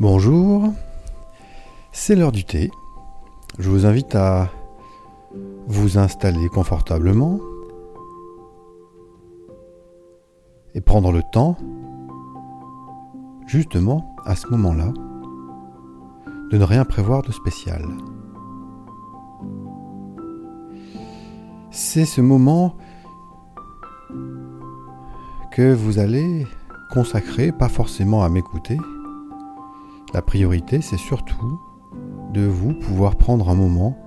Bonjour, c'est l'heure du thé. Je vous invite à vous installer confortablement et prendre le temps, justement à ce moment-là, de ne rien prévoir de spécial. C'est ce moment que vous allez consacrer, pas forcément à m'écouter. La priorité, c'est surtout de vous pouvoir prendre un moment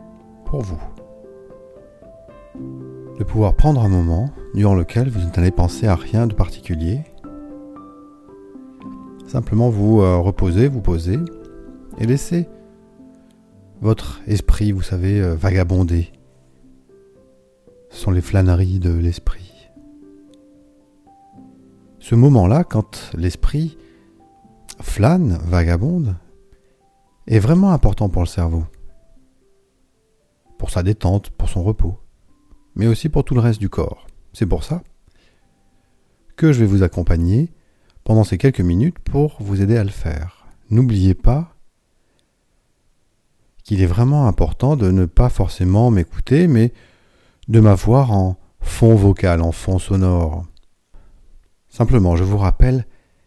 pour vous. De pouvoir prendre un moment durant lequel vous n'allez penser à rien de particulier. Simplement vous euh, reposer, vous poser et laisser votre esprit, vous savez, euh, vagabonder. Ce sont les flâneries de l'esprit ce moment-là, quand l'esprit flâne, vagabonde, est vraiment important pour le cerveau. Pour sa détente, pour son repos, mais aussi pour tout le reste du corps. C'est pour ça que je vais vous accompagner pendant ces quelques minutes pour vous aider à le faire. N'oubliez pas qu'il est vraiment important de ne pas forcément m'écouter, mais de m'avoir en fond vocal, en fond sonore. Simplement, je vous rappelle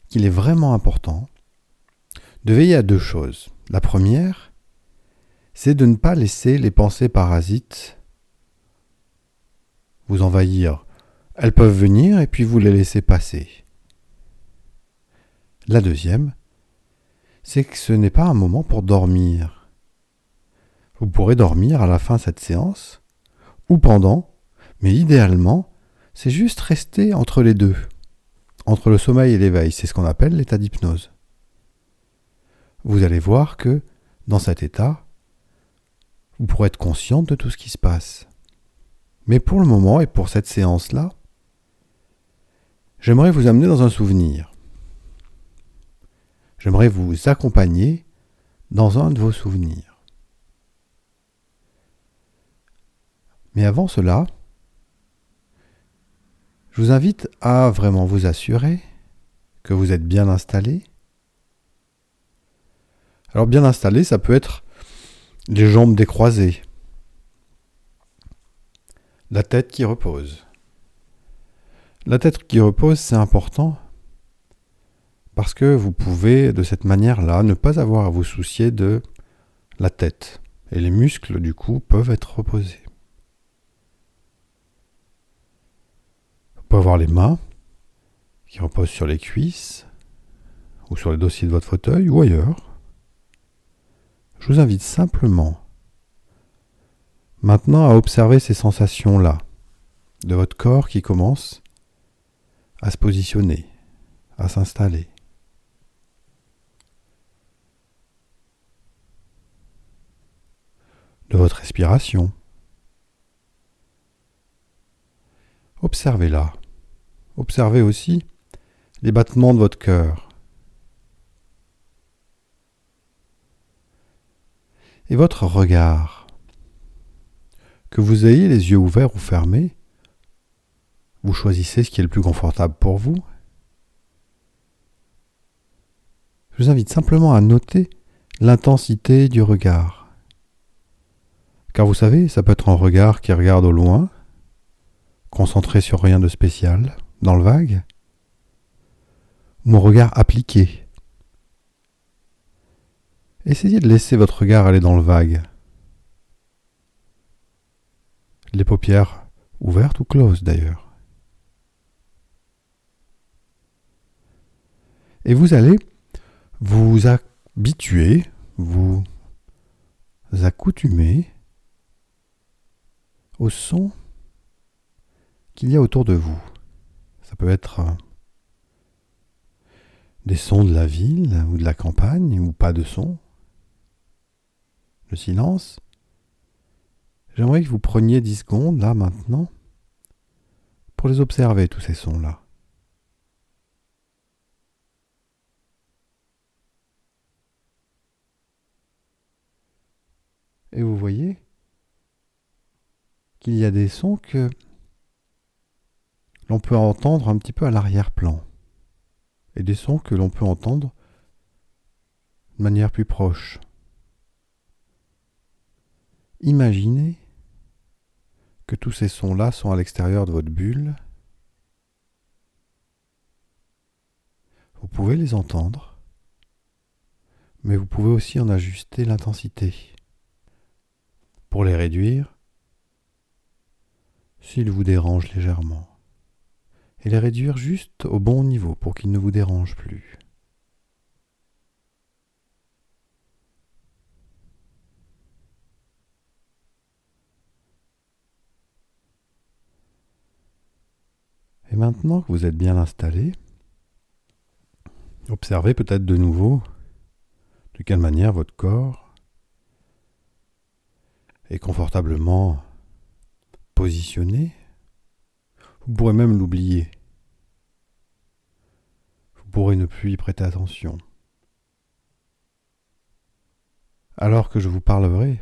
qu'il est vraiment important de veiller à deux choses. La première, c'est de ne pas laisser les pensées parasites vous envahir. Elles peuvent venir et puis vous les laisser passer. La deuxième, c'est que ce n'est pas un moment pour dormir. Vous pourrez dormir à la fin de cette séance ou pendant, mais idéalement, c'est juste rester entre les deux entre le sommeil et l'éveil. C'est ce qu'on appelle l'état d'hypnose. Vous allez voir que dans cet état, vous pourrez être consciente de tout ce qui se passe. Mais pour le moment et pour cette séance-là, j'aimerais vous amener dans un souvenir. J'aimerais vous accompagner dans un de vos souvenirs. Mais avant cela, je vous invite à vraiment vous assurer que vous êtes bien installé. Alors bien installé, ça peut être les jambes décroisées, la tête qui repose. La tête qui repose, c'est important parce que vous pouvez de cette manière-là ne pas avoir à vous soucier de la tête et les muscles du cou peuvent être reposés. peut avoir les mains qui reposent sur les cuisses ou sur les dossiers de votre fauteuil ou ailleurs. Je vous invite simplement maintenant à observer ces sensations-là de votre corps qui commence à se positionner, à s'installer. De votre respiration. Observez-la. Observez aussi les battements de votre cœur. Et votre regard. Que vous ayez les yeux ouverts ou fermés, vous choisissez ce qui est le plus confortable pour vous. Je vous invite simplement à noter l'intensité du regard. Car vous savez, ça peut être un regard qui regarde au loin, concentré sur rien de spécial, dans le vague Mon regard appliqué Essayez de laisser votre regard aller dans le vague. Les paupières ouvertes ou closes d'ailleurs. Et vous allez vous habituer, vous accoutumer au son qu'il y a autour de vous. Ça peut être euh, des sons de la ville ou de la campagne ou pas de son. Le silence. J'aimerais que vous preniez 10 secondes là maintenant pour les observer, tous ces sons-là. Et vous voyez qu'il y a des sons que l'on peut entendre un petit peu à l'arrière-plan, et des sons que l'on peut entendre de manière plus proche. Imaginez que tous ces sons-là sont à l'extérieur de votre bulle. Vous pouvez les entendre, mais vous pouvez aussi en ajuster l'intensité. Pour les réduire, s'ils vous dérangent légèrement, et les réduire juste au bon niveau pour qu'ils ne vous dérangent plus. Maintenant que vous êtes bien installé, observez peut-être de nouveau de quelle manière votre corps est confortablement positionné. Vous pourrez même l'oublier. Vous pourrez ne plus y prêter attention. Alors que je vous parlerai,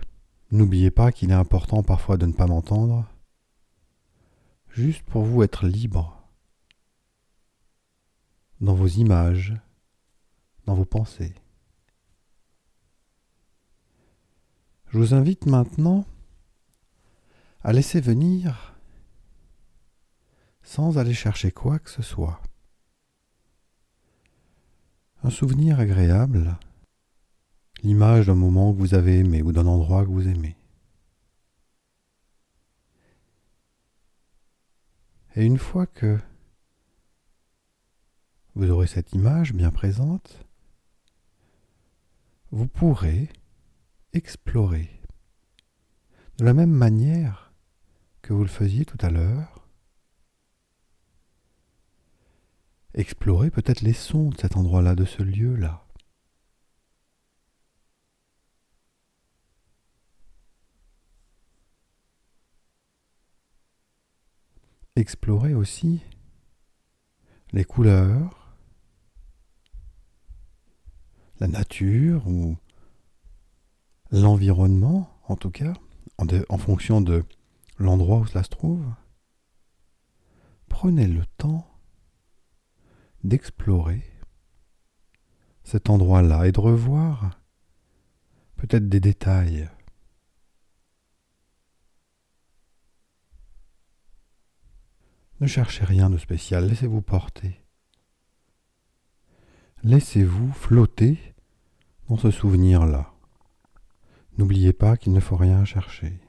n'oubliez pas qu'il est important parfois de ne pas m'entendre, juste pour vous être libre dans vos images, dans vos pensées. Je vous invite maintenant à laisser venir, sans aller chercher quoi que ce soit, un souvenir agréable, l'image d'un moment que vous avez aimé ou d'un endroit que vous aimez. Et une fois que vous aurez cette image bien présente, vous pourrez explorer de la même manière que vous le faisiez tout à l'heure. Explorer peut-être les sons de cet endroit-là, de ce lieu-là. Explorer aussi les couleurs, la nature ou l'environnement, en tout cas, en, fonction de l'endroit où cela se trouve, prenez le temps d'explorer cet endroit-là et de revoir peut-être des détails. Ne cherchez rien de spécial, laissez-vous porter. Laissez-vous flotter dans ce souvenir-là. N'oubliez pas qu'il ne faut rien chercher.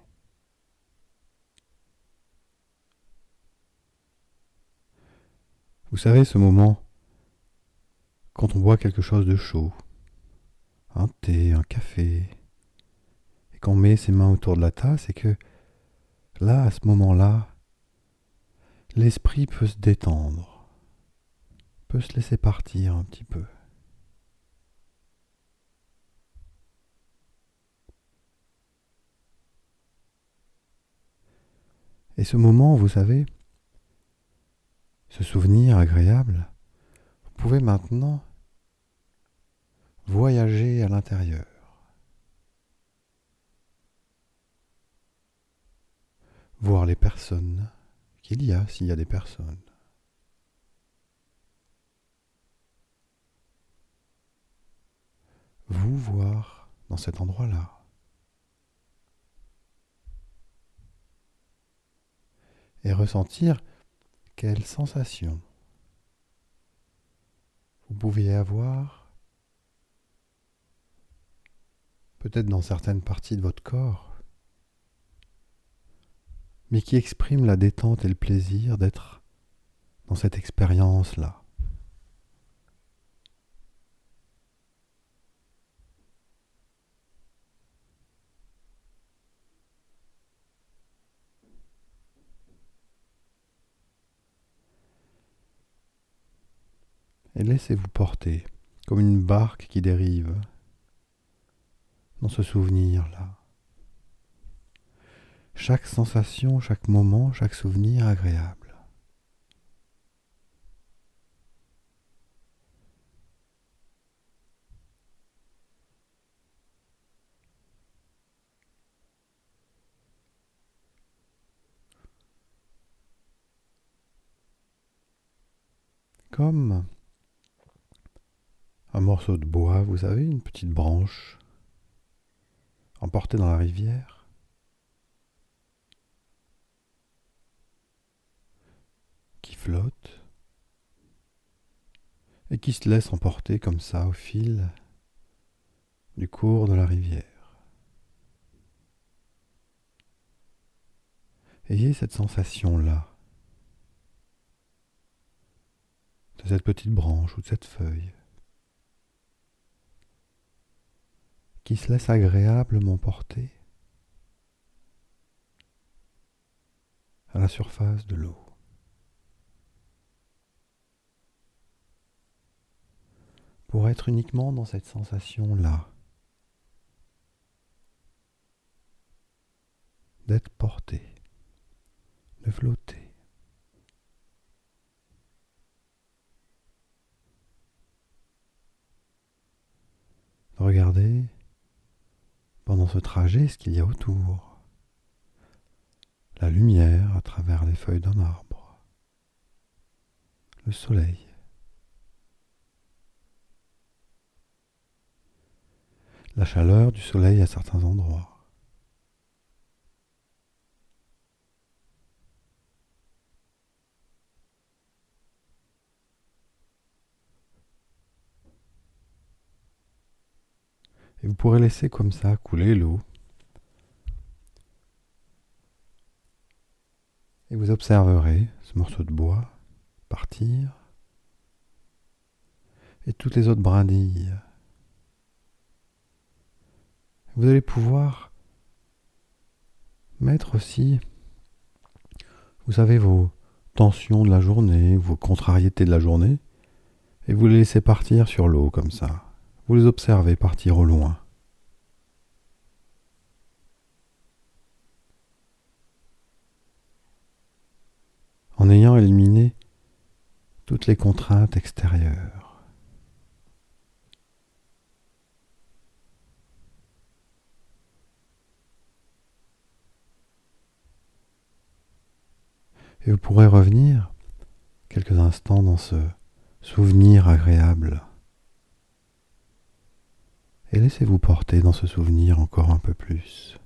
Vous savez ce moment quand on boit quelque chose de chaud, un thé, un café, et qu'on met ses mains autour de la tasse et que là, à ce moment-là, l'esprit peut se détendre peut se laisser partir un petit peu. Et ce moment, vous savez, ce souvenir agréable, vous pouvez maintenant voyager à l'intérieur. Voir les personnes qu'il y a s'il y a des personnes. Vous voir dans cet endroit-là. Et ressentir quelle sensation vous pouviez avoir peut-être dans certaines parties de votre corps, mais qui exprime la détente et le plaisir d'être dans cette expérience-là. Et laissez-vous porter comme une barque qui dérive dans ce souvenir-là. Chaque sensation, chaque moment, chaque souvenir agréable. Comme un morceau de bois, vous avez une petite branche emportée dans la rivière. qui flotte et qui se laisse emporter comme ça au fil du cours de la rivière. Ayez cette sensation-là, de cette petite branche ou de cette feuille, qui se laisse agréablement porter à la surface de l'eau. Pour être uniquement dans cette sensation-là, d'être porté, de flotter. Regardez pendant ce trajet ce qu'il y a autour? La lumière à travers les feuilles d'un arbre. Le soleil. La chaleur du soleil à certains endroits. Et vous pourrez laisser comme ça couler l'eau. Et vous observerez ce morceau de bois partir et toutes les autres brindilles. Vous allez pouvoir mettre aussi, vous savez, vos tensions de la journée, vos contrariétés de la journée, et vous les laissez partir sur l'eau comme ça. Vous les observez partir au loin. En ayant éliminé toutes les contraintes extérieures. Et vous pourrez revenir quelques instants dans ce souvenir agréable et laissez-vous porter dans ce souvenir encore un peu plus.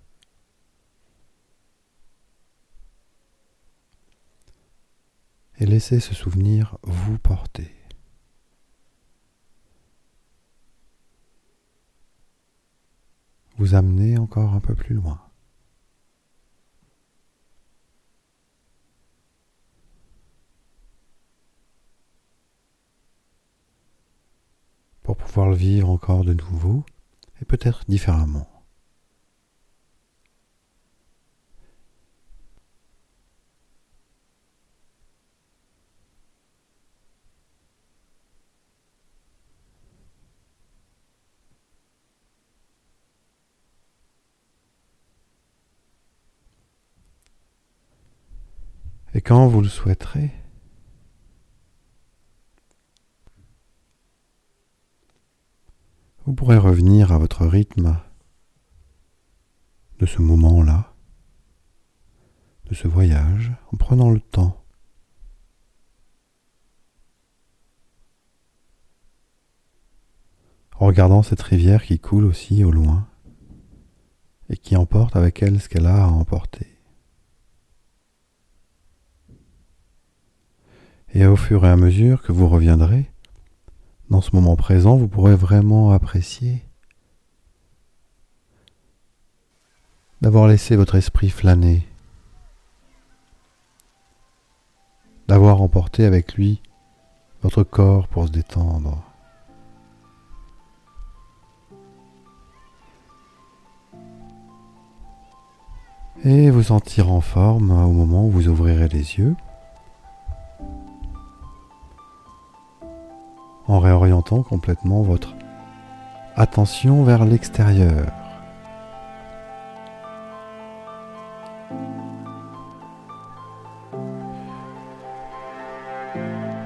Et laissez ce souvenir vous porter. Vous amener encore un peu plus loin. pour pouvoir le vivre encore de nouveau et peut-être différemment. Et quand vous le souhaiterez, vous pourrez revenir à votre rythme de ce moment-là, de ce voyage, en prenant le temps. En regardant cette rivière qui coule aussi au loin et qui emporte avec elle ce qu'elle a à emporter. Et au fur et à mesure que vous reviendrez, dans ce moment présent, vous pourrez vraiment apprécier d'avoir laissé votre esprit flâner, d'avoir emporté avec lui votre corps pour se détendre. Et vous sentir en forme au moment où vous ouvrirez les yeux. En réorientant complètement votre attention vers l'extérieur.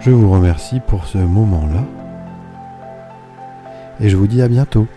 Je vous remercie pour ce moment-là et je vous dis à bientôt.